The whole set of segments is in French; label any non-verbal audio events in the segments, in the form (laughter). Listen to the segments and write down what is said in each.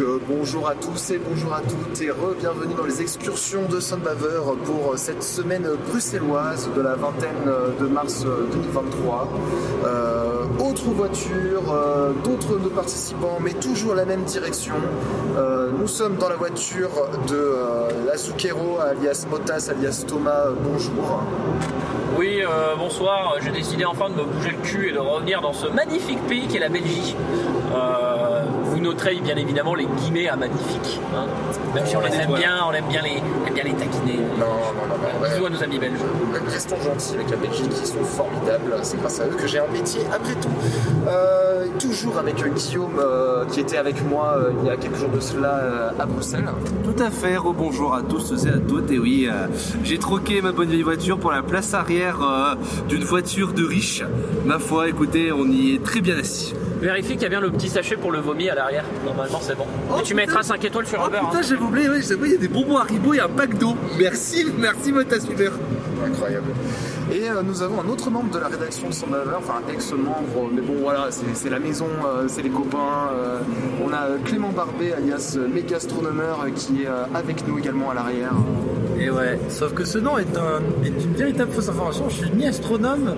euh, bonjour à tous et bonjour à toutes et re-bienvenue dans les excursions de Sunbaver pour euh, cette semaine bruxelloise de la vingtaine euh, de mars euh, 2023. Euh, autre voiture, d'autres participants, mais toujours la même direction. Nous sommes dans la voiture de euh, Azuquero alias Motas alias Thomas. Euh, bonjour. Oui, euh, bonsoir. J'ai décidé enfin de me bouger le cul et de revenir dans ce magnifique pays qu'est la Belgique. Euh, vous noterez bien évidemment les guillemets à magnifique. hein. Même si on les aime bien, on aime bien les, on aime bien les taquiner. Non, non, non, non. ouais. Bisous à nos amis belges. Restons gentils avec la Belgique, ils sont formidables. C'est grâce à eux que j'ai un métier après tout. Euh, toujours avec euh, Guillaume euh, qui était avec moi euh, il y a quelques jours de cela euh, à Bruxelles. Tout à fait, rebonjour à tous et à toutes. Et oui, euh, j'ai troqué ma bonne vieille voiture pour la place arrière euh, d'une voiture de riche. Ma foi, écoutez, on y est très bien assis. Vérifie qu'il y a bien le petit sachet pour le vomi à l'arrière. Normalement, c'est bon. Oh, et tu putain. mettras 5 étoiles sur Oh Uber. putain, hein. j'avais oublié, ouais, il y a des bonbons Haribo et un pack d'eau. Merci, merci Motas Uber. Incroyable. Et euh, nous avons un autre membre de la rédaction de son enfin ex-membre, mais bon voilà, c'est la maison, euh, c'est les copains. euh, on a Clément Barbet alias Mégastronomeur euh, qui est avec nous également à l'arrière. Et ouais, sauf que ce nom est, un- est une véritable fausse information. Je suis ni astronome,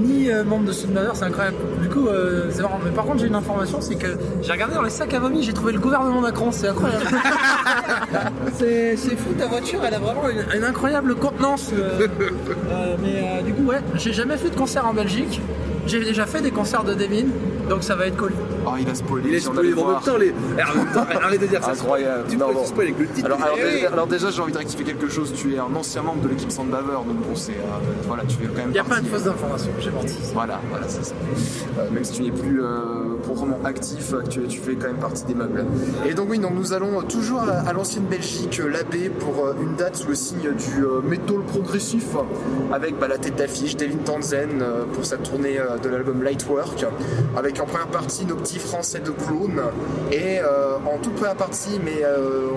ni euh, membre de Sunbaver, c'est incroyable. Du coup, euh, c'est marrant. Mais par contre, j'ai une information, c'est que j'ai regardé dans les sacs à vomi, j'ai trouvé le gouvernement Macron, c'est incroyable. (laughs) c'est fou, ta voiture, elle a vraiment une, une incroyable contenance. euh, mais du coup, ouais, j'ai jamais fait de concert en Belgique. J'ai déjà fait des concerts de Devin, donc ça va être cool. Oh, il a spoilé. Il on spoilé en même temps, les. (laughs) Arrête de dire ça. Incroyable. Tu Non, peux bon. te spoiler avec le titre. Alors, alors, Eh oui. déjà, alors déjà, j'ai envie de rectifier quelque chose. Tu es un ancien membre de l'équipe Sandbaver, donc bon, c'est euh, voilà, tu fais quand même Il n'y a pas partie- de fausse information, j'ai menti. Voilà, voilà, c'est ça. Euh, même si tu n'es plus euh, proprement actif, euh, tu, fais quand même partie des meubles. Et donc oui, nous allons toujours à, l'ancienne Belgique, euh, l'abbé, pour euh, une date sous le signe du métal progressif, avec bah, la tête d'affiche Devin euh, pour sa tournée de l'album Lightwork, avec en première partie nos petits français de clown, et en toute première partie, mais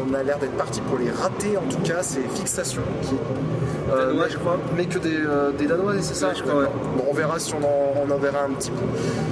on a l'air d'être parti pour les rater en tout cas, c'est Fixation qui euh, Danois, mais- je crois. Mais que des, euh, des Danois, c'est ça Ouais, je crois, ouais. Bon, on verra si on en, on en verra un petit peu.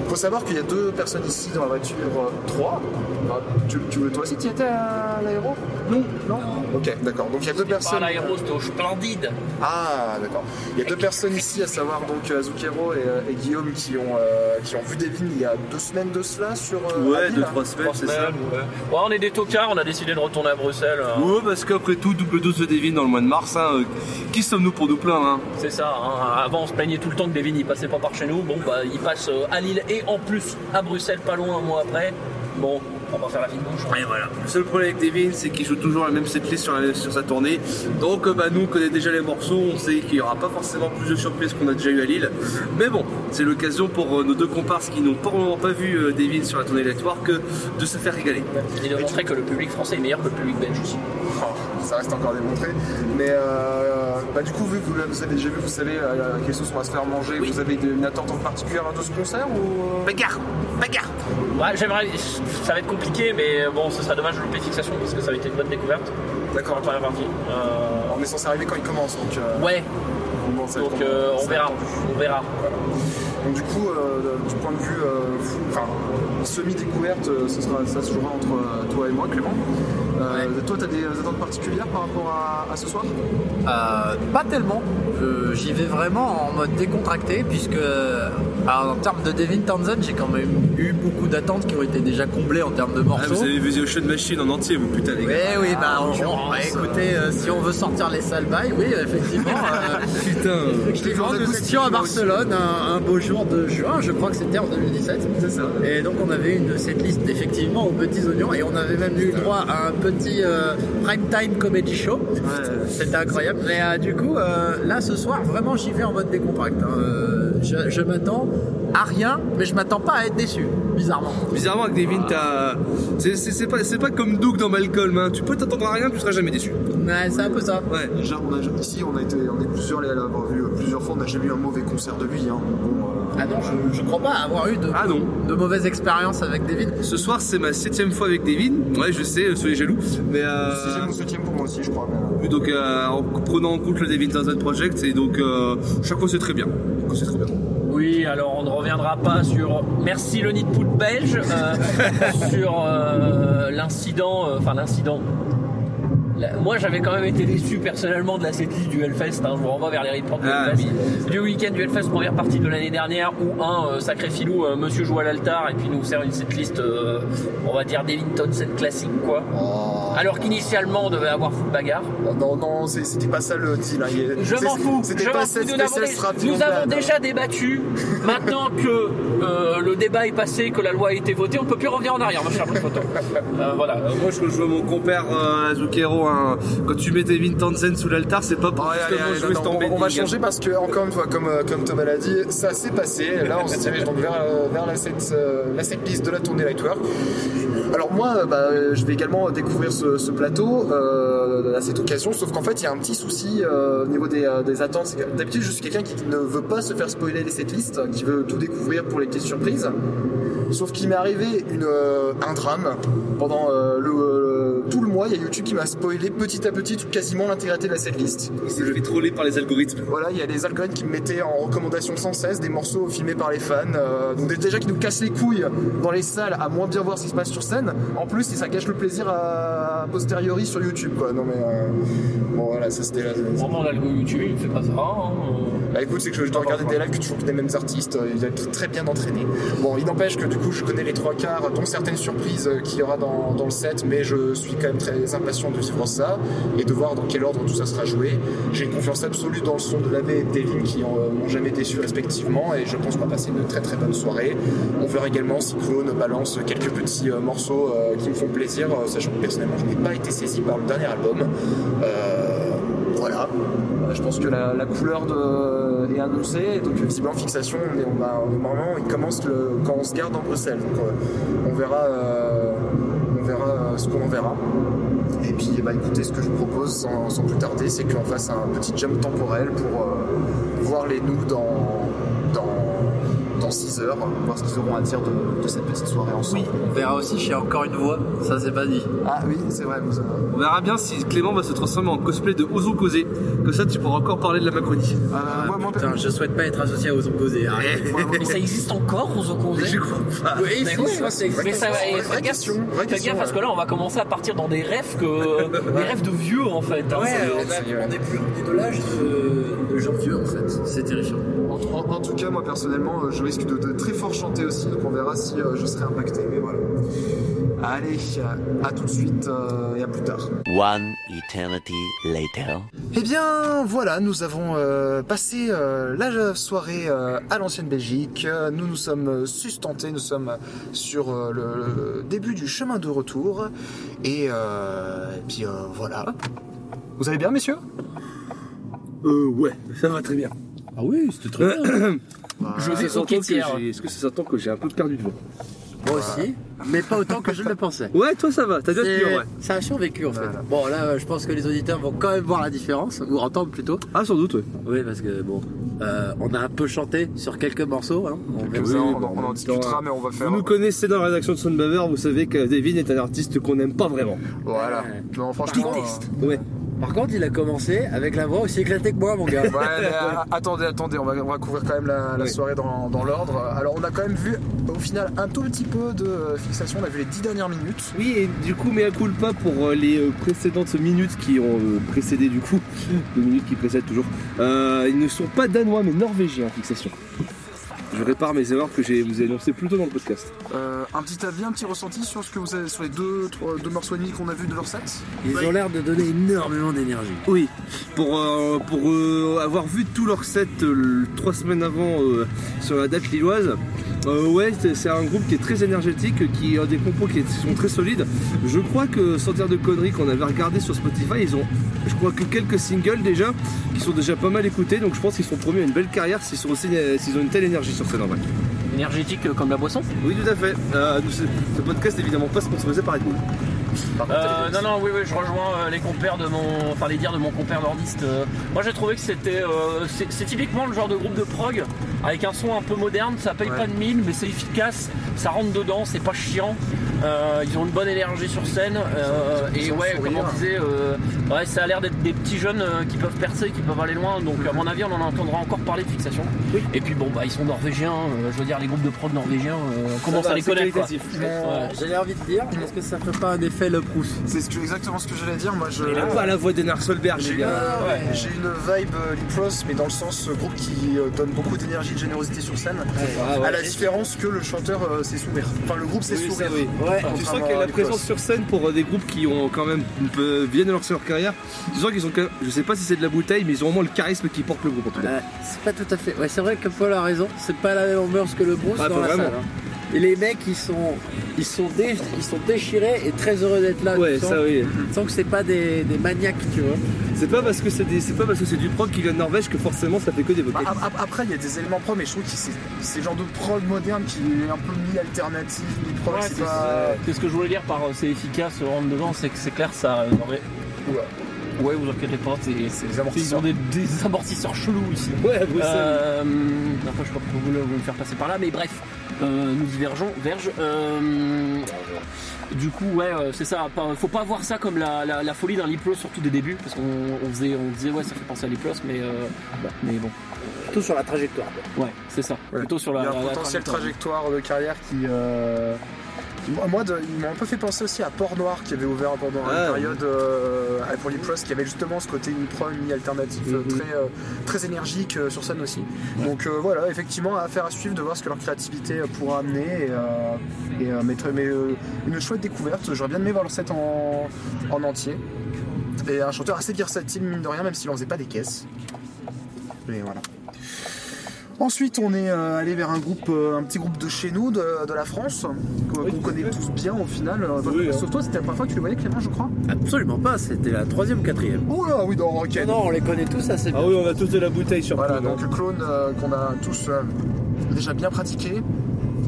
faut savoir qu'il y a deux personnes ici dans la voiture. euh, trois Bah, tu, tu, Toi aussi, tu étais à l'aéro? Non Non Ok, d'accord. Donc il y a deux Pas à personnes. l'aéro, c'était au Splendide. Ah, d'accord. Il y a deux personnes ici, à savoir donc euh, Zucchero et, et Guillaume, qui ont, euh, qui ont vu Devin il y a deux semaines de cela sur. euh, Ouais, deux, trois semaines, c'est ça. ouais. Ouais, on est des tocards, on a décidé de retourner à Bruxelles. hein. Ouais, parce qu'après tout, double dose de Devin dans le mois de mars, hein, euh, qui sommes-nous pour nous plaindre hein C'est ça, hein. avant on se plaignait tout le temps que Devin il passait pas par chez nous. Bon bah il passe euh, à Lille et en plus à Bruxelles pas loin un mois après. Bon, on va faire la fine bouche. hein. Et voilà. Le seul problème avec Devin, c'est qu'il joue toujours la même setlist sur, la- sur sa tournée. Donc, euh, bah, nous, on connaît déjà les morceaux, on sait qu'il n'y aura pas forcément plus de surprises qu'on a déjà eu à Lille. Mais bon, c'est l'occasion pour euh, nos deux comparses qui n'ont pas, pas vu euh, Devin sur la tournée Network euh, de se faire régaler. Et de montrer que le public français est meilleur que le public belge aussi. Oh, ça reste encore démontré. Mais euh, bah, du coup, vu que vous l'avez- déjà vu, vous savez euh, à quelle sauce on va se faire manger, Oui. vous avez une attente en particulier de ce concert ou... euh Bagarre Bagarre Ouais, j'aimerais. Ça va être compliqué, mais bon, ce serait dommage de louper fixation parce que ça va être une bonne découverte. D'accord. En première partie. Euh, On est censé arriver quand il commence, donc... euh, Ouais, bon, ça donc euh, on verra. On verra. Donc du coup, euh, du point de vue euh, enfin, semi-découverte, euh, ce sera, ça se jouera entre euh, toi et moi, Clément. Euh, Toi, tu as des attentes particulières par rapport à, à ce soir Euh, pas tellement. Je- J'y vais vraiment en mode décontracté puisque alors, en termes de Devin Townsend, j'ai quand même eu beaucoup d'attentes qui ont été déjà comblées en termes de ah, morceaux. Vous avez vu The Ocean Machine en entier, vous putain, les Oui, gars. oui, bah, en on- l'occurrence, bah, écoutez, euh, si on veut sortir les salles bails, oui, effectivement. euh, (laughs) Putain on a nous tous étions à. Barcelone un, un beau jour de juin, je crois que c'était en 2017. C'est ça. Et donc on avait une cette liste effectivement aux petits oignons et on avait même eu le droit à un petit euh, prime time comedy show. C'était incroyable. Mais euh, du coup, euh, là ce soir, vraiment j'y vais en mode décontract. hein. Euh, je je m'attends à rien, mais je m'attends pas à être déçu, bizarrement. Bizarrement, avec Devin, t'as. C'est- pas, c'est pas comme Doug dans Malcolm, hein. tu peux t'attendre à rien, tu seras jamais déçu. Ouais, c'est un peu ça. Ouais. Déjà, on a, ici, on a été, on est plusieurs à l'avoir vu plusieurs fois. On n'a jamais eu un mauvais concert de lui. Hein. Bon, euh, Ah non, je, je crois pas avoir eu de, Ah non. de mauvaises expériences avec Devin. Ce soir, c'est ma septième fois avec Devin. Ouais, je sais, soyez jaloux. Mais euh, Sixième ou septième pour moi aussi, je crois. mais, euh, donc, euh, en prenant en compte le Devin Townsend Project, et donc euh, chaque fois c'est très bien. C'est très bien. Oui, alors on ne reviendra pas sur. Merci le nid de poule belge. euh, (laughs) sur euh, l'incident. euh, Enfin, l'incident. La- Moi j'avais quand même été déçu personnellement de la setlist du Hellfest, hein. je vous renvoie vers les reports du Ah, Hellfest. Du week-end du Hellfest, première partie de l'année dernière, où un euh, sacré filou, euh, monsieur joue à l'altar et puis nous sert une setlist, euh, on va dire Devin Townsend classique quoi. Oh. Alors qu'initialement on devait avoir full bagarre. Non, non, c'est- c'était pas ça le deal. hein. Je m'en fous. C'était je pas cette fous. Nous avons, nous avons déjà débattu. (laughs) Maintenant que euh, le débat est passé, que la loi a été votée, on ne peut plus revenir en arrière, ma chère photo. (laughs) Voilà. Moi, je rejoins mon compère euh, Quand tu mets Devin Townsend sous l'altar, c'est pas pour Ouais, allez, justement allez, jouer non, on, on va changer parce que, encore une fois, comme, euh, comme Thomas l'a dit, ça s'est passé. Là, on se dirige donc vers, euh, vers la, set, euh, la de la tournée Lightwork. Alors, moi, bah, je vais également découvrir ce, ce plateau euh, à cette occasion, sauf qu'en fait, il y a un petit souci euh, au niveau des, des attentes. D'habitude, je suis quelqu'un qui ne veut pas se faire spoiler les setlists, qui veut tout découvrir pour les questions surprises. Sauf qu'il m'est arrivé une, euh, un drame pendant le, tout le mois. Il y a YouTube qui m'a spoilé petit à petit tout- quasiment l'intégralité de la setlist. Il s'est fait troller par les algorithmes. Voilà, il y a des algorithmes qui me mettaient en recommandation sans cesse des morceaux filmés par les fans. euh, donc déjà qui nous cassent les couilles dans les salles à moins bien voir ce qui se passe sur scène. En plus, ça gâche le plaisir à, a posteriori sur YouTube, quoi. Non mais euh, bon voilà, ça c'était la. Vraiment, l'algo YouTube, il fait pas ça. hein. Bah écoute, c'est que je dois regarder des lives que toujours des mêmes artistes, euh, il être très bien entraîné. Bon, il n'empêche que du coup, je connais les trois quarts, dont certaines surprises euh, qu'il y aura dans, dans le set, mais je suis quand même très impatient de vivre ça et de voir dans quel ordre tout ça sera joué. J'ai une confiance absolue dans le son de l'AB et de Devin qui en, euh, jamais déçu respectivement et je pense qu'on va passer une très très bonne soirée. On verra également si Clone balance quelques petits euh, morceaux euh, qui me font plaisir, sachant que personnellement, je n'ai pas été saisi par le dernier album. Voilà. Je pense que la, couleur est annoncée, donc visiblement fixation, normalement il commence quand on se garde en Bruxelles, donc on verra, qu'on verra. Et puis bah, écoutez, ce que je propose sans, plus tarder, c'est qu'on fasse un petit jump temporel pour euh, voir les nous dans 6 heures, voir ce qu'ils auront à dire de, de cette petite soirée ensemble. Oui, on verra aussi, j'ai encore une voix, ça c'est pas dit. Ah oui, c'est vrai, vous, euh, On verra bien si Clément va se transformer en cosplay de Ozo Kosé. Que ça, tu pourras encore parler de la Macronie. euh, moi, moi, Putain, je souhaite pas être associé moi, moi, (laughs) Mais ça existe encore, opposés Je crois pas. Oui, Mais oui, ça, c'est mais ça va. Question, gaffe, parce que là, on va commencer à partir dans des rêves que (laughs) des rêves de vieux en fait. hein. Ouais, on, a- on est plus on est de l'âge de, de gens vieux en fait. C'est terrifiant. En, en- en tout cas, moi personnellement, euh, je risque de, de très fort chanter aussi, donc on verra si euh, je serai impacté. Mais voilà. Allez, à tout de suite euh, et à plus tard. One eternity later. Eh bien, voilà, nous avons euh, passé euh, la soirée euh, à l'ancienne Belgique. Nous nous sommes sustentés, nous sommes sur euh, le, le début du chemin de retour. Et, euh, et puis euh, voilà. Vous allez bien, messieurs? Euh, ouais, ça va très bien. Ah oui, c'était très bien. (coughs) Je ça que tiers. j'ai- Est-ce que ça s'entend que j'ai un peu perdu de voix Moi aussi, mais pas autant que je le pensais. (laughs) Ouais, toi ça va, t'as déjà C'est tenu ouais. c'est un survécu en fait. Voilà. Bon là, je pense que les auditeurs vont quand même voir la différence, ou entendre plutôt. Ah, sans doute, ouais. Oui, parce que bon, euh, on a un peu chanté sur quelques morceaux. Hein. On verra. Ça, on, on en en discutera, mais on va faire. Vous nous connaissez dans la rédaction de Soundbaver, vous savez que Devin est un artiste qu'on n'aime pas vraiment. Voilà. Non, franchement. euh, Ouais. Par contre, il a commencé avec la voix aussi éclatée que moi, mon gars. Ouais, mais, euh, attendez, attendez, on va, on va couvrir quand même la, la Oui. soirée dans, dans l'ordre. Alors, on a quand même vu au final un tout petit peu de euh, fixation. On a vu les 10 dernières minutes. Oui, et du coup, mea culpa pour euh, les précédentes minutes qui ont précédé, du coup, (laughs) les minutes qui précèdent toujours. Euh, ils ne sont pas danois, mais norvégiens, fixation. Je répare mes erreurs que j'ai vous ai énoncées plus tôt dans le podcast. Euh, un petit avis, un petit ressenti sur ce que vous avez sur les deux, trois, deux morceaux et demi qu'on a vu de leur set Ils ont l'air de donner énormément d'énergie. Oui, pour, euh, pour euh, avoir vu tout leur set euh, trois semaines avant euh, sur la date lilloise, euh, ouais, c'est- un groupe qui est très énergétique, qui a des compos qui sont très solides. Je crois que, sans dire de conneries, qu'on avait regardé sur Spotify, ils ont, je crois que quelques singles déjà, qui sont déjà pas mal écoutés, donc je pense qu'ils sont promis à une belle carrière s'ils sont aussi, euh, s'ils ont une telle énergie sur scène en vrai. Énergétique euh, comme la boisson? Oui, tout à fait. Euh, ce ce podcast est évidemment pas sponsorisé par Red Bull. Euh, non, non, oui, oui, je rejoins euh, les compères de mon, enfin les dires de mon compère nordiste. Euh, moi, j'ai trouvé que c'était, euh, c'est c'est typiquement le genre de groupe de prog avec un son un peu moderne. Ça paye Ouais. pas de mine, mais c'est efficace. Ça rentre dedans, c'est pas chiant. Euh, ils ont une bonne énergie sur scène. euh, et ouais, comme on disait, euh, ouais, ça a l'air d'être des petits jeunes euh, qui peuvent percer, qui peuvent aller loin. Donc à mon avis, on en entendra encore parler de fixation. Et puis bon, bah ils sont norvégiens. euh, je veux dire, les groupes de prod norvégiens, euh, on commence va, à les connaître. Ouais. J'avais envie de dire, est-ce que ça ferait pas un effet le Proust C'est ce que- exactement ce que j'allais dire. Moi, je. Il a pas la voix d'Enar Solberg, J'ai les une, gars. j'ai une vibe Lip Ross, mais dans le sens groupe qui donne beaucoup d'énergie, de générosité sur scène. Ah ouais. À la différence que le chanteur euh, sait sourire. Enfin, le groupe sait Oui, sourire. Ouais. Tu sens Contrairement qu'il y a à la présence sur scène pour euh, des groupes qui ont quand même viennent de lancer leur carrière. Tu sens qu'ils ont quand même, je sais pas si c'est de la bouteille, mais ils ont vraiment le charisme qui porte le groupe en tout cas. Euh, c'est pas tout à fait. Ouais, c'est vrai que Paul a raison. C'est pas la même ambiance que le Bruce Ah, dans la vraiment. salle. hein. Et les mecs, ils sont, ils sont, dé- ils sont déchirés et très heureux d'être là. Ouais, Tu sens- ça oui. Tu sens que c'est pas des, des maniaques, tu vois. C'est pas parce que c'est des- c'est pas parce que c'est du prog qui vient de Norvège que forcément ça fait que des Bah, vocalistes. ap- ap- après, il y a des éléments pro, mais je trouve que c'est c'est le genre de prog moderne qui est un peu mi-alternatif, mi-prog. Ouais, c'est c'est pas. C'est ce que je voulais dire par euh, c'est efficace, euh, rentre dedans, c'est que c'est clair, ça. euh, aurait- Oula. Ouais, vous inquiétez pas, c'est. C'est les Ils amortisseurs. ont des, des amortisseurs chelous ici. Ouais, à Bruxelles. Euh, enfin, je sais pas pourquoi vous voulez me faire passer par là, mais bref, euh, nous divergeons. Verge. euh, du coup, ouais, euh, c'est ça. pas- faut pas voir ça comme la, la- la folie d'un Liplos, surtout des débuts, parce qu'on on faisait, on disait, ouais, ça fait penser à Liplos, mais, euh, mais bon. Plutôt sur la trajectoire. quoi. Ouais, c'est ça. Ouais. Plutôt sur Il la, y a un la- la potentiel trajectoire. trajectoire de carrière qui. Moi, de- ils m'ont un peu fait penser aussi à Port Noir qui avait ouvert pendant Ah, une période euh, pros qui avait justement ce côté mi-prog, mi-alternatif euh, Mhm. très, euh, très énergique euh, sur scène aussi. Donc voilà, effectivement, affaire à suivre de voir ce que leur créativité pourra amener. Et, et, mais, très- mais, une chouette découverte. J'aurais bien aimé voir leur set en, en entier. Et un chanteur assez versatile, mine de rien, même s'il en faisait pas des caisses. Mais voilà. Ensuite, on est euh, allé vers un groupe, euh, un petit groupe de chez nous, de, de la France, qu'on connaît tous bien au final. Euh, Oui, hein. Sauf toi, c'était la première fois que tu les voyais, Clément, je crois? Absolument pas. C'était la troisième ou quatrième. Oh là, oui, dans Rocket. Non, non, on les connaît tous assez bien. Ah oui, on a tous de la bouteille sur Voilà, Clone, hein. donc clone euh, qu'on a tous euh, déjà bien pratiqué.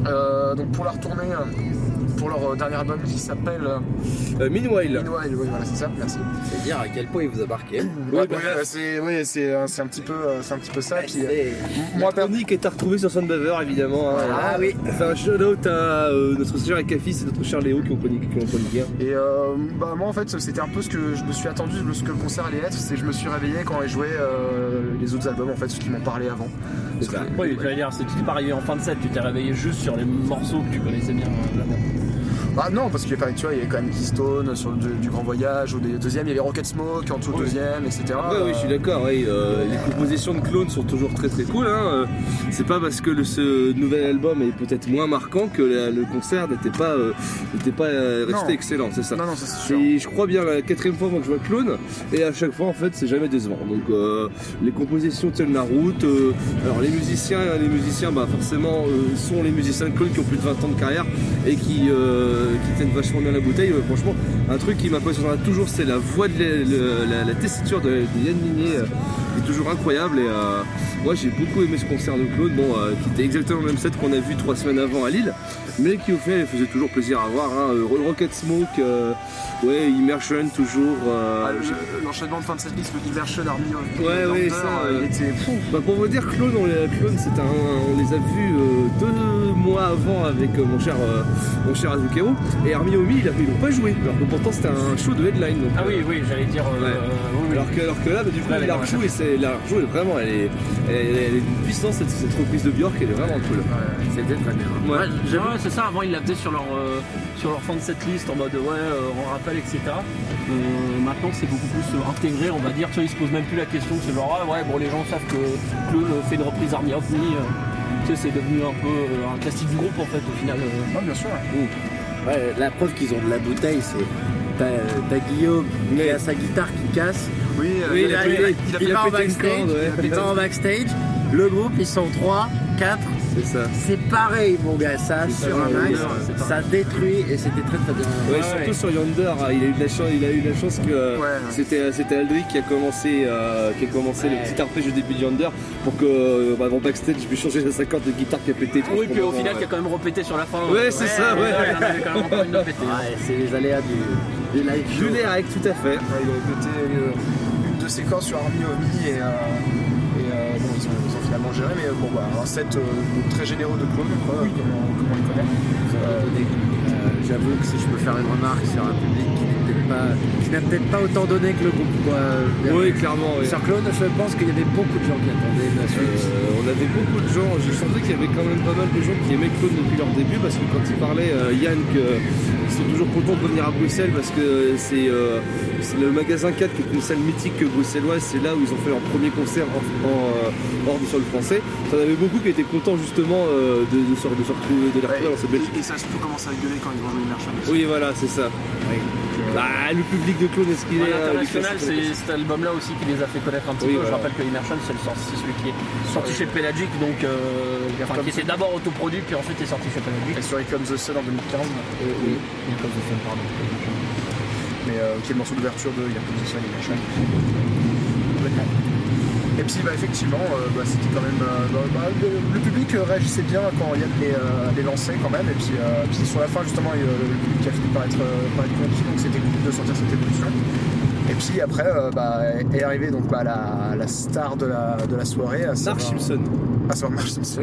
Euh, donc pour leur tournée, euh, pour leur euh, dernier album qui s'appelle euh, Euh, Meanwhile. Meanwhile, oui, voilà, c'est ça, merci. C'est dire à quel point il vous a marqué. Ouais, bah, ouais, c'est ouais, c'est euh, c'est un petit peu, c'est un petit peu ça. Puis, Et- moi, La chronique est à retrouver sur Soundbaver évidemment. hein. Ah oui. Fait un shout-out à euh, notre cher Ekafis et notre cher Léo qui ont chroniqué. Qui ont chroniqué. Et euh, bah moi en fait c'était un peu ce que je me suis attendu, ce que le concert allait être, c'est que je me suis réveillé quand ils jouaient euh, les autres albums en fait, ceux qui m'ont parlé avant. C'est ça. Oui, j'allais dire, si tu t'es pas arrivé en fin de set, tu t'es réveillé juste sur les morceaux que tu connaissais bien. euh, là-bas. Bah non parce avait, tu vois, il y avait quand même Keystone sur le du, du Grand Voyage, ou des deuxièmes, il y avait Rocket Smoke en tout Oui. deuxième, etc. Ouais, oui, je suis d'accord. oui, euh, les compositions de clones sont toujours très très cool. Hein. Euh, C'est pas parce que le, ce nouvel album est peut-être moins marquant que la- le concert n'était pas, euh, n'était pas euh, resté Non. excellent, c'est ça. Non non ça c'est sûr. C'est, je crois bien, la quatrième fois moi, que je vois Clone, et à chaque fois en fait c'est jamais décevant. Donc euh, les compositions tiennent la route. euh, alors les musiciens, les musiciens bah, forcément euh, sont les musiciens de Clone qui ont plus de 20 ans de carrière et qui, euh, qui tiennent vachement bien la bouteille. Euh, franchement, un truc qui m'impressionnera toujours c'est la voix de la, tessiture de, de Yann Minier, euh, est toujours incroyable. Et euh, moi j'ai beaucoup aimé ce concert de Claude, bon, euh, qui était exactement le même set qu'on a vu trois semaines avant à Lille, mais qui au final faisait toujours plaisir à voir. Hein. Euh, Rocket Smoke, euh, ouais, Immersion toujours. euh, Ah, le- L'enchaînement de fin de cette liste, le Diversion Army of Ouais, ouais, ça, il était fou. Bah pour vous dire, Clone, on les, Clone, c'est un, on les a vus euh, deux mois avant avec euh, mon cher, euh, mon cher Azukero. Et Army Omi, il a- ils n'ont pas joué. Alors que pourtant c'était un show de headline. donc, Ah euh, oui, oui, j'allais dire. euh, Ouais. euh, oui, oui. Alors que, alors que là, bah, du coup, il a rejoué, c'est, il a rejoué, vraiment, elle est, elle, est- elle est d'une puissance cette, cette reprise de Björk, elle est vraiment cool. C'était très bien. Ouais. C'est ça, avant ils la faisaient sur leur, euh, sur leur fin de cette liste en mode ouais, euh, on rappelle, etc. Euh, maintenant c'est beaucoup plus euh, intégré, on va dire, tu vois, ils se posent même plus la question, c'est genre ah, ouais, bon, les gens savent que Claude fait une reprise Army of Me, euh, tu sais, c'est devenu un peu euh, un classique du groupe en fait au final. euh. Ouais, bien sûr. ouais. Ouais, la preuve qu'ils ont de la bouteille, c'est t'as t'as Guillaume qui a sa guitare qui casse. Oui, euh, Oui, il il a a il a- il a il a va en backstage, ouais. il va en backstage. Le groupe, ils sont 3, 4. C'est ça. C'est pareil, mon gars, ça sur ça, un max, ça détruit et c'était très très bien. Ouais, Ouais, surtout ouais. sur Yonder, hein, il a eu de la chance, il a eu de la chance que euh, Ouais, ouais. c'était c'était Aldric qui a commencé euh, qui a commencé le petit arpège au début de Yonder pour que euh, bah, avant backstage je puisse changer sa corde de guitare qui a pété. trop Oui, puis au final, ouais. qui a quand même repété sur la fin. Ouais, c'est ça, ouais. C'est les aléas du, du live. Du Lérac, tout à fait. Ouais, il avait pété euh, une de cordes sur Army Omi et, euh, et euh, bon, ils, ont, ils ont finalement géré, mais euh, bon, bah, un set très généreux de clones, quoi, comme, on, comme on les connaît. J'avoue que si je peux faire une remarque sur un public pas, qui n'a peut-être pas autant donné que le groupe. Quoi. Oui, clairement. oui. Sur Clone, je pense qu'il y avait beaucoup de gens qui attendaient la suite. Euh, on avait beaucoup de gens, je sentais qu'il y avait quand même pas mal de gens qui aimaient Clone depuis leur début parce que quand ils parlaient, euh, Yann, qu'ils sont toujours contents de venir à Bruxelles parce que c'est euh, le magasin 4 qui est une salle mythique bruxelloise, c'est là où ils ont fait leur premier concert en, en, euh, hors du sol français. T'en avait beaucoup qui étaient contents justement euh, de, de, se, de se retrouver, de les retrouver dans cette belle et, et ça surtout commence à gueuler quand ils vont jouer Immersion. Oui, voilà, c'est ça. Bah, le public de Clone, est-ce qu'il est. euh, classique c'est cet album-là aussi qui les a fait connaître un petit peu. Je rappelle que Immersion, c'est le sorti, c'est celui qui est sorti chez Pelagic, donc euh, enfin, qui était d'abord autoproduit, puis ensuite est sorti chez Pelagic. Et sur Ecom the Sun en 2015, oui, a comme ça, pardon. mais euh, qui est le morceau d'ouverture de Ecom the Sun Immersion. Et puis bah, effectivement, euh, bah, c'était quand même. euh, bah, bah, le, public euh, réagissait bien quand Yann les, euh, les lançait quand même. Et puis, euh, puis sur la fin, justement, il, le public a fini par être, par être conquis, donc c'était cool de sentir cette évolution. Et puis après, bah, est arrivée donc bah, la, la star de la, de la soirée. Mark Simpson. Ah. Oui, Marge Simpson,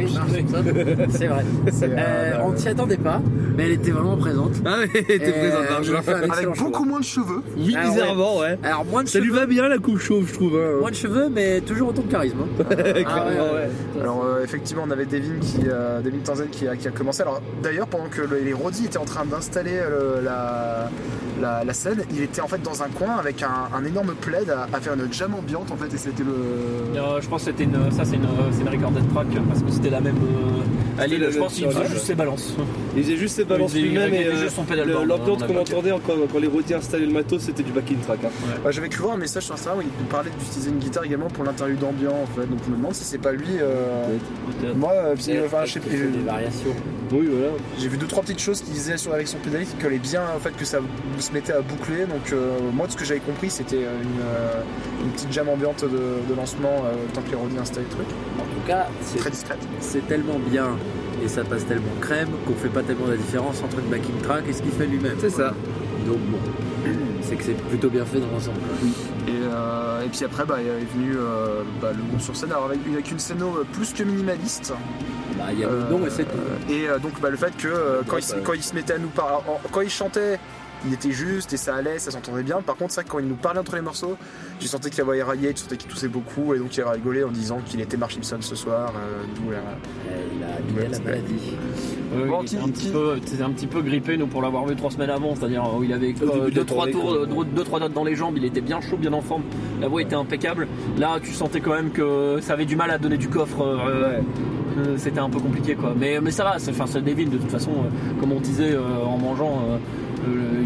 c'est vrai. (laughs) Euh, Euh, on ne s'y attendait pas, mais elle était vraiment présente. Ah oui, t'es Et, présent, euh, elle fait un Avec beaucoup moins de cheveux. Oui, Ah ouais. bizarrement, ouais. Alors moins de Ça lui va bien la coupe chauve, je trouve. hein. moins de cheveux, mais toujours autant de charisme. hein. (laughs) Clairement, ouais. Alors euh, effectivement, on avait Devin qui, euh, Devin Tanzen qui a, qui a commencé. Alors d'ailleurs, pendant que le- les Roddy étaient en train d'installer la, la, la scène, il était en fait dans un coin avec un, un énorme plaid à, à faire une jam ambiante en fait, et c'était le. Euh, je pense que c'était une, ça c'est une, c'est une track parce que c'était la même euh, Lille. la Je pense qu'il faisait juste ses balances. Il faisait juste ses balances lui-même et euh, l'ambiance qu'on entendait quand, quand les Rodiers installaient le matos, c'était du backing track. hein. Bah, J'avais cru voir un message sur Instagram où il parlait d'utiliser une guitare également pour l'interview d'ambiance en fait. Donc je me demande si c'est pas lui. euh, Moi, enfin, je sais des variations. Oui, voilà. J'ai vu deux trois petites choses qui disaient sur avec son pédalier qui collaient bien au fait que ça se mettait à boucler. Donc euh, moi de ce que j'avais compris c'était une, euh, une petite jam ambiante de, de lancement euh, tant que les Roddy installaient le truc. En tout cas, c'est Très discrète. c'est tellement bien et ça passe tellement crème qu'on fait pas tellement la différence entre une backing track et ce qu'il fait lui-même. C'est ça. Donc bon, (clears throat) c'est que c'est plutôt bien fait dans l'ensemble. Et, euh, et puis après bah, est venu euh, bah, le groupe sur scène alors avec, avec une scéno euh, plus que minimaliste. Bah, il y a le nom et c'est tout. Et euh, donc bah, le fait que euh, quand, il, quand il se mettait à nous parler, quand il chantait, il était juste et ça allait, ça s'entendait bien. Par contre, ça, quand il nous parlait entre les morceaux, tu sentais qu'il avait raillé, tu sentais qu'il toussait beaucoup et donc il a rigolé en disant qu'il était Mark Simpson ce soir. euh, d'où la- Il a habillé la maladie. Oui, Bon, il qui- était un, petit peu, c'était un petit peu grippé nous pour l'avoir vu trois semaines avant, c'est-à-dire où il avait Au début euh, de deux trois tours, euh, deux trois notes dans les jambes, il était bien chaud, bien en forme. La voix était impeccable. Là, tu sentais quand même que ça avait du mal à donner du coffre. euh, euh, c'était un peu compliqué quoi. Mais mais ça va, c'est enfin c'est de toute façon, euh, comme on disait euh, en mangeant. euh, euh,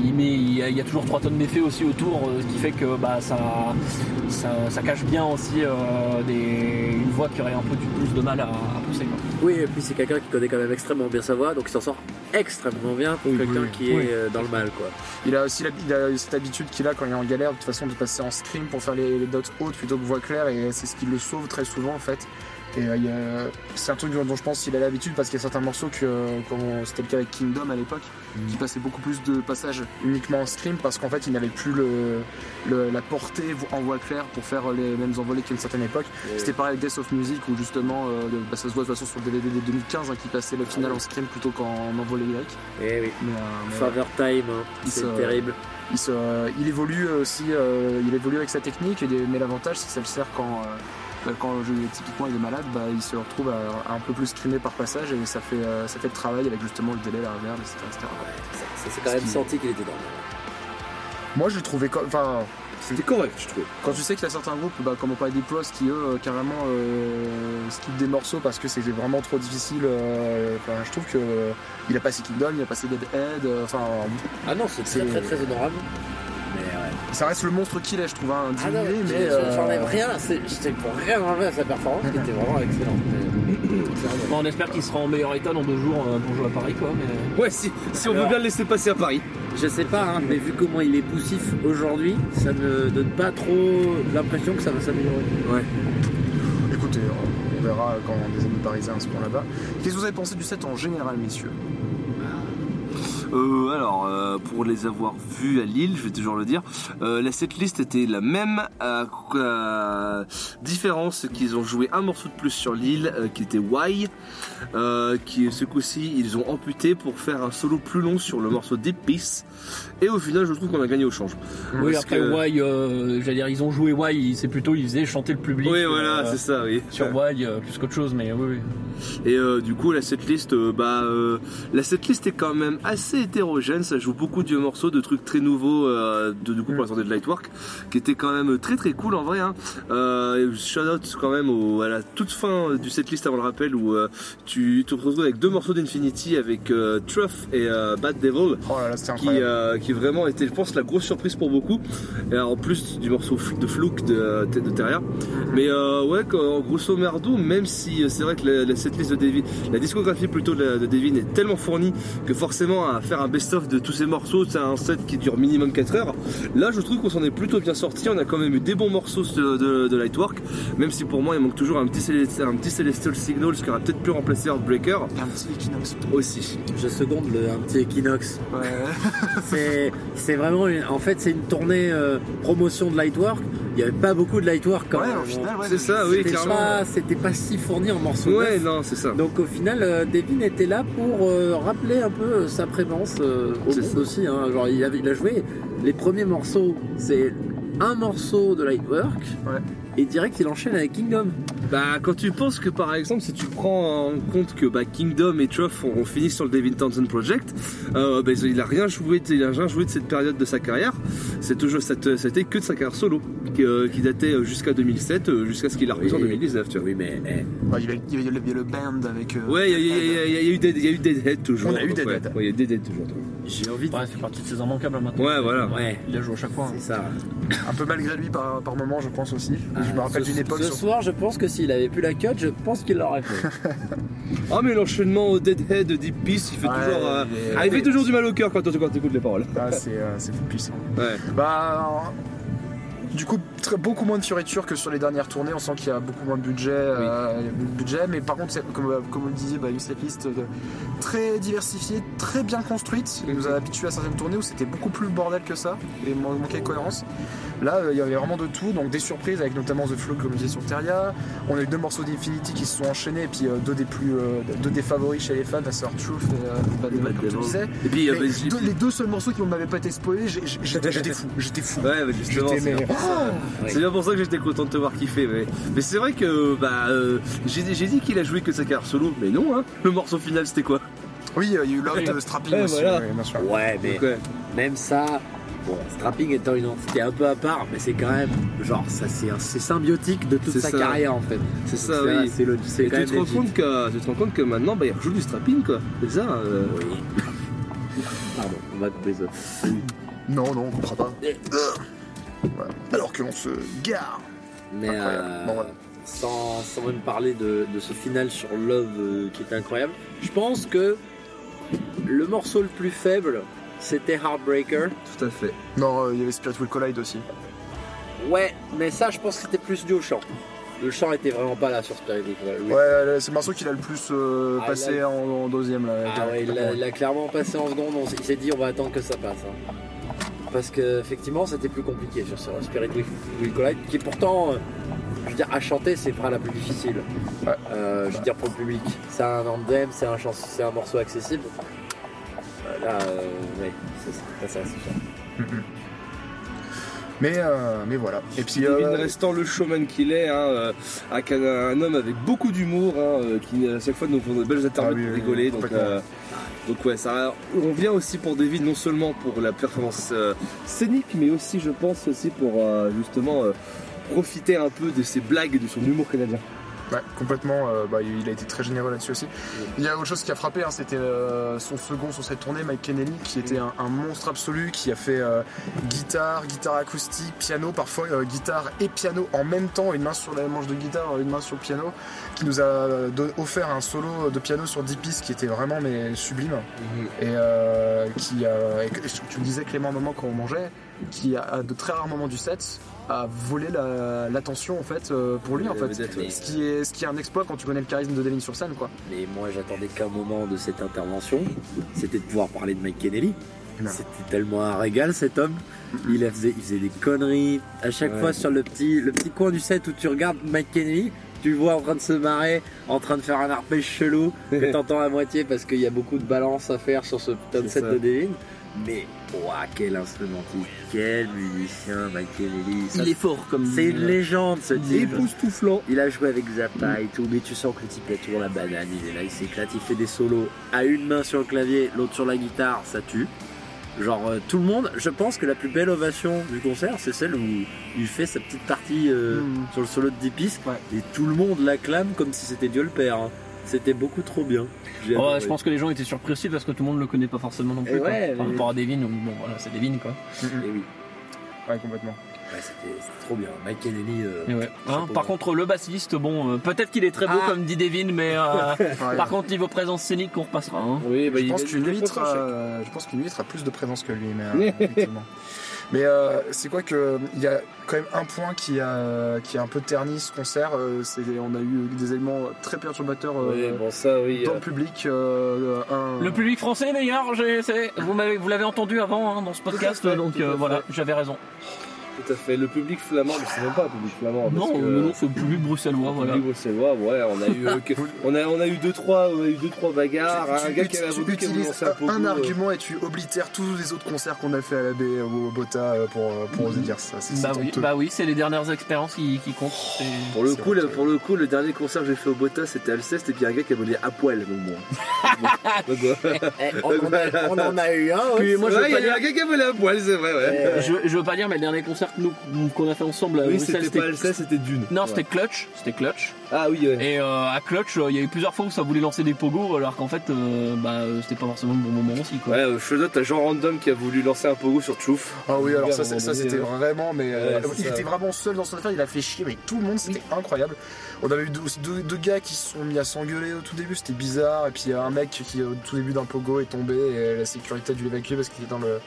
il, met, il, y a, il y a toujours trois tonnes d'effets aussi autour, euh, ce qui fait que bah, ça, ça, ça cache bien aussi euh, des, une voix qui aurait un peu du plus de mal à, à pousser. Quoi. Oui, et puis c'est quelqu'un qui connaît quand même extrêmement bien sa voix, donc il s'en sort extrêmement bien pour Oui, quelqu'un oui, qui oui. est euh, dans le mal, quoi. Il a aussi la- il a cette habitude qu'il a quand il est en galère de toute façon de passer en scream pour faire les, les notes hautes plutôt que voix claire et c'est ce qui le sauve très souvent en fait. Et euh, c'est un truc dont, je pense qu'il a l'habitude parce qu'il y a certains morceaux que, euh, c'était le cas avec Kingdom à l'époque, qui passaient beaucoup plus de passages uniquement en scream parce qu'en fait il n'avait plus le, le- la portée en voix claire pour faire les mêmes envolées qu'à une certaine époque. C'était pareil avec Death of Music où justement, euh, bah, ça se voit de toute façon sur le DVD de 2015 hein, qui passait le final en scream plutôt qu'en envolée lyrique. Eh oui. Mais, euh, mais Father Time, hein, c'est se- terrible. il, se, il évolue aussi, euh, il évolue avec sa technique, et mais l'avantage c'est que ça le sert quand, euh, quand je- typiquement il est malade, bah, il se retrouve à, à un peu plus scrimé par passage et ça fait, euh, ça fait le travail avec justement le délai, la reverb, etc. etc. Ça s'est quand même qui- senti qu'il était dans le Moi je l'ai trouvé, co- enfin, C'était correct, je trouve. quand tu sais qu'il y a certains groupes, bah, comme on parlait des pros, qui eux euh, carrément euh, skippent des morceaux parce que c'était vraiment trop difficile, euh, je trouve que euh, il a passé Kingdom, il a passé Deadhead, enfin, Ah non, c'est très C'est- très très honorable. Ouais. ça reste le monstre qu'il est, je trouve, hein, Ah non, diminué, mais mais. euh, j'enlève rien, j'étais pour rien enlever à sa performance qui était vraiment excellente. Mais- Bon, on espère qu'il sera en meilleur état dans deux jours euh, pour jouer à Paris quoi. Mais... Ouais, si, si on veut bien le laisser passer à Paris. Je sais pas, hein, mais vu comment il est poussif aujourd'hui, ça ne donne pas trop l'impression que ça va s'améliorer. Écoutez, on verra quand des amis parisiens seront là-bas. Qu'est-ce que vous avez pensé du set en général, messieurs? Euh, alors, euh, pour les avoir vus à Lille, je vais toujours le dire, euh, la setlist était la même, à, différence qu'ils ont joué un morceau de plus sur Lille, euh, qui était Why, qui ce coup-ci ils ont amputé pour faire un solo plus long sur le morceau Deep Peace. Et au final, je trouve qu'on a gagné au change. Oui, Parce après que- Why, j'allais dire, ils ont joué Why, c'est plutôt, ils faisaient chanter le public. Oui, voilà, c'est ça, oui. Sur Why, plus qu'autre chose, mais oui, oui. Et du coup, la setlist, bah, la setlist est quand même assez hétérogène. Ça joue beaucoup de vieux morceaux, de trucs très nouveaux, euh, de, du coup pour la sortie de Lightwork, qui était quand même très très cool en vrai. Hein. Euh, shout out quand même au- à la toute fin du setlist avant le rappel où euh, tu te retrouves avec deux morceaux d'Infinity avec Truff et Bad Devil. Oh là là, c'était Qui, vraiment était, je pense, la grosse surprise pour beaucoup. Et en plus du morceau de Flouk de, de Terria. Mais euh, ouais, grosso merdo, même si c'est vrai que la, la setlist de Devin, la discographie plutôt de, de Devin est tellement fournie que forcément à faire un best-of de tous ces morceaux, c'est un set qui dure minimum 4 heures. Là, je trouve qu'on s'en est plutôt bien sorti. On a quand même eu des bons morceaux de, de- de Lightwork, même si pour moi il manque toujours un petit, Celestial, un petit Celestial Signal, ce qui aurait peut-être pu remplacer Heartbreaker un petit Equinox. aussi. Je seconde le, un petit Equinox. (laughs) c'est, c'est vraiment, une- en fait, c'est une tournée euh, promotion de Lightwork. Il n'y avait pas beaucoup de Lightwork quand Ouais, même. au final, ouais. C'est ça, oui, C'était clairement. pas, c'était pas si fourni en morceaux. Ouais, neufs. non, c'est ça. Donc au final, euh, Devin était là pour euh, rappeler un peu euh, sa présence euh, au C'est monde ça. aussi. hein. Genre, il, avait- il a joué les premiers morceaux, c'est un morceau de Lightwork, Ouais. Et direct il enchaîne avec Kingdom. Bah, quand tu penses que par exemple, si tu prends en compte que bah, Kingdom et Truff ont, ont fini sur le Devin Townsend Project, euh, bah, il a rien joué, de- il a rien joué de cette période de sa carrière. C'est toujours, cette- c'était que de sa carrière solo, qui, euh, qui datait euh, jusqu'à 2007, euh, jusqu'à ce qu'il a repris en Oui. 2019, tu vois. Oui, mais eh, Ouais, il y avait, il y avait le, il y avait le band avec. euh, Ouais, il y, a- y a- a- a eu Dead- il y a eu Deadhead toujours. On a eu Deadhead. Ouais, Ouais, il y a Deadhead toujours. J'ai envie de. Ouais, fait partie de ses immanquables hein, maintenant. Ouais, voilà. Ouais, Il a joué à chaque fois. hein. c'est ça. Un peu malgré lui par, par moment, je pense aussi. je me rappelle d'une époque. ce sur- soir, je pense que s'il avait pu la cut, je pense qu'il l'aurait fait. (laughs) Ah, mais l'enchaînement au Deadhead, Deep Peace, il fait Ouais, toujours. euh, ah, il fait toujours du mal au cœur quand, quand tu écoutes les paroles. Ah, c'est euh, puissant. Ouais. Bah. Du coup, très- beaucoup moins de fioritures que sur les dernières tournées. On sent qu'il y a beaucoup moins de budget. euh, budget mais par contre, comme, euh, comme vous le disiez, bah, une setlist euh, très diversifiée, très bien construite. Il nous a habitués à certaines tournées où c'était beaucoup plus bordel que ça et man- manquait de cohérence. Là, il y avait vraiment de tout. Donc des surprises avec notamment The Flow, comme je disais sur Terria. On a eu deux morceaux d'Infinity qui se sont enchaînés et puis deux des plus deux des favoris chez les fans, à savoir Truth et Bad Devil, comme tu disais. Et puis, les deux seuls morceaux qui ne m'avaient pas été spoilés, j'étais j'étais fou, j'étais fou. Ouais, justement, (laughs) J'étais c'est bien pour ça. Oui. C'est bien pour ça que j'étais content de te voir kiffer. Mais, mais c'est vrai que bah, euh, j'ai dit qu'il a joué que sa carrière solo, mais non, hein. le morceau final c'était quoi? Oui, euh, il y a eu Love de Strapping Ouais, aussi, voilà. ouais, bien sûr. Ouais, mais Donc, ouais. même ça, bon, Strapping étant une entité un peu à part, mais c'est quand même, genre, ça c'est symbiotique de toute sa ça. carrière en fait. C'est ça, oui. C'est le- c'est Et quand tu même te, rends compte que, tu te rends compte que maintenant bah, il rejoue du strapping quoi. C'est ça euh, Oui. (laughs) Pardon, on va couper ça. Non, non, on comprend pas. Voilà. Alors que l'on se gare. Mais Incroyable. euh, Bon, voilà. sans, sans même parler de, de ce final sur Love euh, qui était incroyable, je pense que le morceau le plus faible, c'était Heartbreaker. Tout à fait. Non, euh, il y avait Spirit Will Collide aussi. Ouais, mais ça, je pense que c'était plus dû au chant. Le chant était vraiment pas là sur Spirit Week. Ouais, c'est le morceau qu'il a le plus euh, Ah, passé là- en, en deuxième. Là, Ah ouais, il l'a clairement passé en seconde. On il s'est dit, on va attendre que ça passe. hein. Parce que effectivement, c'était plus compliqué sur ce Spirit Will, Collide, qui est pourtant, euh, je veux dire, à chanter, c'est pas la plus difficile. Ouais. Euh, je veux dire pour le public, c'est un anthem, c'est un, chans- c'est un morceau accessible. Euh, Là, euh, ouais, c'est c'est- ça, c'est sûr. Mais, euh, mais voilà. Et puis, euh, restant le showman qu'il est, hein, euh, avec un, un homme avec beaucoup d'humour, hein, qui à chaque fois nous font de belles interviews Ah pour rigoler. donc, donc ouais, ça, on vient aussi pour David non seulement pour la performance euh, scénique, mais aussi je pense aussi pour euh, justement euh, profiter un peu de ses blagues et de son humour canadien. Ouais, complètement. euh, bah, il a été très généreux là-dessus aussi. Il y a autre chose qui a frappé, hein, c'était euh, son second sur cette tournée, Mike Kennedy, qui était un, un monstre absolu, qui a fait euh, guitare, guitare acoustique, piano, parfois guitare et piano en même temps, une main sur la manche de guitare, une main sur le piano, qui nous a offert un solo de piano sur 10 pistes qui était vraiment mais sublime. Et qui, euh, et que- tu me disais Clément un moment quand on mangeait, qui à de très rares moments du set a volé la- l'attention en fait euh, pour lui en fait. vedette, ouais. Ce qui est ce qui est un exploit quand tu connais le charisme de Devin sur scène quoi. Mais moi, j'attendais qu'un moment de cette intervention, c'était de pouvoir parler de Mike Kennedy. C'était tellement un régal cet homme. Il a faisait, il faisait des conneries. À chaque Ouais. fois sur le petit, le petit coin du set où tu regardes Mike Kennedy, tu le vois en train de se marrer, en train de faire un arpège chelou que (laughs) t'entends à moitié parce qu'il y a beaucoup de balance à faire sur ce putain de set ça. de Devin. Mais ouah, quel instrumentiste, quel musicien Kennedy. Ça, Il est fort comme c'est une légende ce type. Époustouflant. Il a joué avec Zappa et tout, mais tu sens que le type il a toujours la banane, il est là, il s'éclate, il fait des solos à une main sur le clavier, l'autre sur la guitare, ça tue. Genre euh, tout le monde, je pense que la plus belle ovation du concert, c'est celle où il fait sa petite partie euh, Mm. sur le solo de Dipis Ouais. et tout le monde l'acclame comme si c'était Dieu le Père. hein. C'était beaucoup trop bien. Je pense que les gens étaient surpris aussi parce que tout le monde le connaît pas forcément non plus. Quoi. ouais, Par rapport à Devin, où, bon voilà, c'est Devin quoi. Et oui, Ouais complètement. ouais, c'était trop bien. Mike Kennedy. euh, Et ouais. Hein, par bas. contre, le bassiste, bon, euh, peut-être qu'il est très beau Ah. comme dit Devin, mais euh, (laughs) Ouais. par contre niveau présence scénique, on repassera. hein. Oui, bah, je il pense a- qu'une a euh, je pense qu'une nuit sera plus de présence que lui, mais euh, (laughs) effectivement. Mais euh, c'est quoi que il y a quand même un point qui a qui a un peu terni ce concert. euh, c'est on a eu des éléments très perturbateurs euh, Oui, bon, ça, oui. dans euh, le public. euh, un- Le public français c'est- vous m'avez- vous l'avez entendu avant hein, dans ce podcast, fait, donc euh, voilà, j'avais raison. Tout à fait. Le public flamand, mais c'est même pas un public flamand. parce Non, que- non, non, c'est le public bruxellois, Le voilà. public bruxellois, ouais, on a eu, euh, on a, on a eu deux trois, on a eu deux trois bagarres. tu, un tu- gars qui avait utilises un pogo. un, euh, argument et tu oblitères tous les autres concerts qu'on a fait à la baie ou au Bota euh, pour, euh, pour oser dire ça. Bah oui, bah oui, c'est les dernières expériences qui, qui comptent. Pour le coup, le, pour le coup, le dernier concert que j'ai fait au Bota, c'était Alceste et puis un gars qui a volé à poil. (laughs) Donc bon. Ouais. Eh, on, en a, on en a eu un. (laughs) Moi, je Ouais, veux il y pas a dire. un gars qui a volé à poil, c'est vrai, ouais. Eh, Je, je veux pas dire, mais le dernier concert qu'on a fait ensemble, à oui, Bruxelles, c'était pas c'était Dune. Non, Ouais. c'était Clutch, c'était Clutch. Ah oui, ouais. Et euh, à Clutch, euh, il y a eu plusieurs fois où ça voulait lancer des pogos, alors qu'en fait, euh, bah, c'était pas forcément le bon moment aussi, quoi. Ouais, euh, t'as Jean Random qui a voulu lancer un pogo sur Chouf. Ah oui, alors ça, c'est- c'était vraiment, mais euh, c'est il ça. était vraiment seul dans son affaire, il a fait chier, mais tout le monde, c'était incroyable. On avait eu deux, aussi deux, deux gars qui se sont mis à s'engueuler au tout début, c'était bizarre, et puis un mec qui au tout début d'un pogo est tombé et la sécurité a dû l'évacuer parce qu'il était dans le,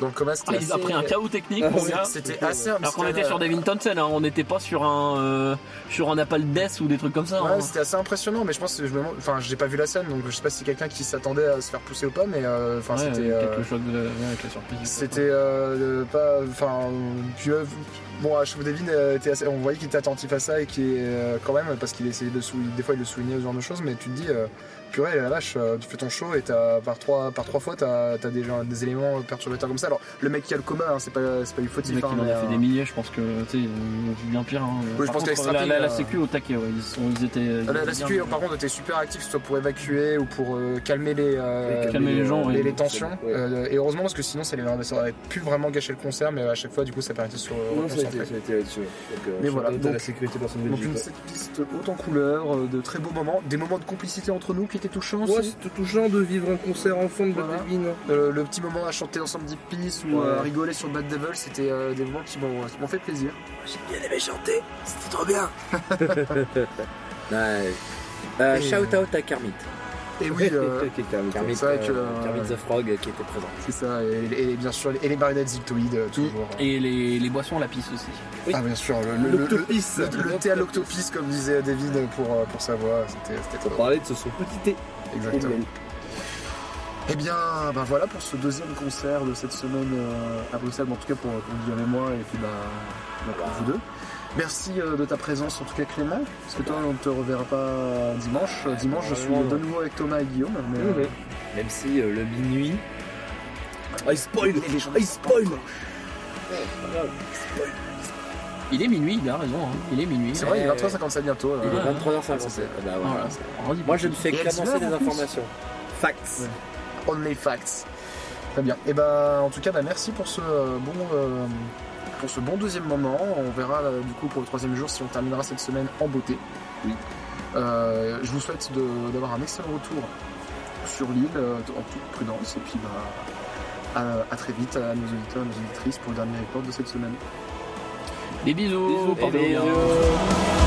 dans le coma. Ah, il a assez- pris un chaos technique, Ah, mon gars. C'était assez. Alors qu'on c'était- était sur Devin Townsend, hein, on n'était pas sur un euh, sur un Apple Death ou des trucs comme ça. Ouais, hein. c'était assez impressionnant, mais je pense que je me enfin, j'ai pas vu la scène, donc je sais pas si c'est quelqu'un qui s'attendait à se faire pousser ou pas, mais euh, enfin, Ouais, c'était. euh, le choc de avec la surprise. C'était euh, pas. Enfin. Puis, euh, bon, Chef Devin euh, était assez- on voyait qu'il était attentif à ça et qui est quand même, parce qu'il essayait de sou- Des fois, il le soulignait, ce genre de choses, mais tu te dis, purée, la vache, euh, tu fais ton show et t'as, par, trois, par trois fois, t'as as des, des éléments perturbateurs comme ça. Alors, le mec qui a le coma, hein, c'est pas, c'est pas eu Le fautif. mec, hein, il en mais, a fait euh, des milliers, je pense que tu sais, ils ont vu bien pire. Hein. je Par pense contre, la, la, la sécu au taquet, ouais, ils, sont, ils étaient. ils La, la sécu, par contre, était super actif, que ce soit pour évacuer ou pour euh, calmer les, euh, Calmer les gens, les, oui. les tensions. Ouais. Euh, et heureusement, parce que sinon, ça, aurait pu vraiment gâcher le concert, mais à chaque fois, du coup, ça permettait de se Non, ça a été, là-dessus. Donc, Mais je voilà, donc- la sécurité personne Donc une cette piste haute en couleur, de très beaux moments, des moments de complicité entre nous qui étaient touchants Ouais, c'était touchant de vivre un concert Voilà. de Devin. Euh, le petit moment à chanter ensemble Deep Peace ou Ouais. à rigoler sur Bad Devil, c'était euh, des moments qui m'ont fait plaisir. J'ai bien aimé chanter, c'était trop bien. (laughs) ouais. Euh, shout out à Kermit. Et oui, (laughs) Kermit, c'est vrai euh, que, euh, Kermit the Frog qui était présent. c'est ça, et, et bien sûr, et les marionnettes zictoïdes, euh, toujours. Et les, les boissons à la pisse aussi. Ah bien sûr, le, le, le, L'octopis. le- le thé à l'octopis, comme disait David pour, pour sa voix, c'était trop parler de ce son petit thé. Exactement. Eh bien, ben voilà pour ce deuxième concert de cette semaine à Bruxelles, en tout cas pour, pour Guillaume et moi, et puis bah, pour vous deux. Merci euh, de ta présence, en tout cas Clément, parce que toi on ne te reverra pas dimanche. Euh, Dimanche je suis de nouveau avec Thomas et Guillaume. Mais, euh, Mhm. Même si euh, le minuit, Ah, il spoil Ah, il spoil Il est minuit, il a raison, hein. il est minuit. C'est vrai, il est Euh, 23h57 bientôt. euh, il est Ouais. 23h57. c'est- Ah bah. Voilà. Moi je ne fais Et elle qu'annoncer des lève, en plus. informations. Facts. Only facts. Très bien. Et ben en tout cas, bah, merci pour ce euh, bon. euh, pour ce bon deuxième moment, on verra euh, du coup pour le troisième jour si on terminera cette semaine en beauté. Oui. Euh, je vous souhaite d'avoir un excellent retour sur l'île euh, en toute prudence et puis bah, à, à très vite à nos auditeurs et nos auditrices pour le dernier report de cette semaine. Des bisous, Bisous, portez-vous bisous.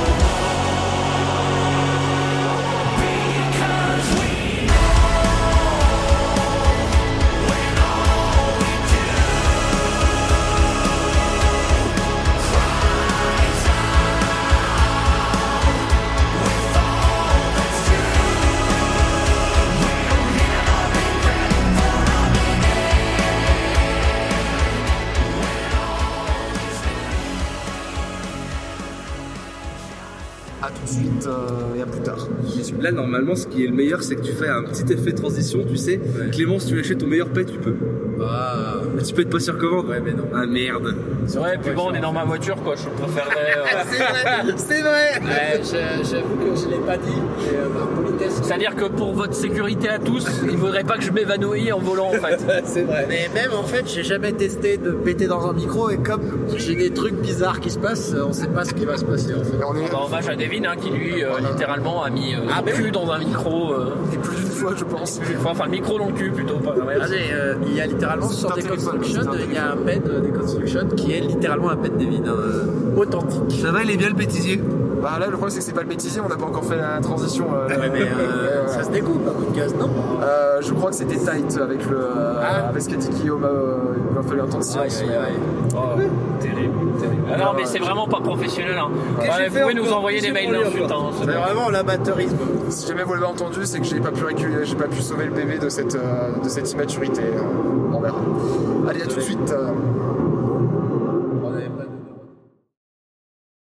Là, normalement, ce qui est le meilleur, c'est que tu fais un petit effet de transition, tu sais. Clément, si tu achètes ton meilleur pet, tu peux. Ah, Mais tu peux être pas sur commande. ouais, mais non. Ah merde. Ouais, puis bon, on est dans ma voiture, quoi. Je préférerais. (laughs) euh, C'est vrai, c'est vrai. Ouais, j'avoue que je l'ai pas dit, mais euh, par politesse. C'est-à-dire que pour votre sécurité à tous, il faudrait pas que je m'évanouisse en volant, en fait. (laughs) C'est vrai. Mais même en fait, j'ai jamais testé de péter dans un micro et comme j'ai des trucs bizarres qui se passent, on sait pas ce qui va se passer en fait. Et on est Bah, hommage à Devin, hein, qui lui, euh, littéralement, a mis euh, Ah, cul oui. dans un micro. euh, et plus d'une fois, je pense. enfin, enfin, le micro dans le cul, plutôt. Pas euh, il y a littéralement C'est sur des c'est un il y a un pet des constructions qui est littéralement un pet David euh, authentique. Ça va, il est bien le bêtisier. Bah là, le problème, c'est que c'est pas le bêtisier, on n'a pas encore fait la transition. euh, mais euh, euh, ça se découpe un coup de gaz, non? Euh, je crois que c'était tight avec le euh, Ah. avec ce qu'a dit Guillaume. euh, il va falloir entendre Aïe, silence. aïe, aïe. Oh, terrible, terrible. Ah non, mais c'est vraiment pas professionnel. Hein. Ouais, vous pouvez nous envoyer des mails d'insultes. hein, c'est bon. vraiment l'amateurisme. Si jamais vous l'avez entendu, c'est que j'ai pas pu j'ai pas pu sauver le bébé de cette de cette immaturité. euh, on verra. Allez, à tout de suite.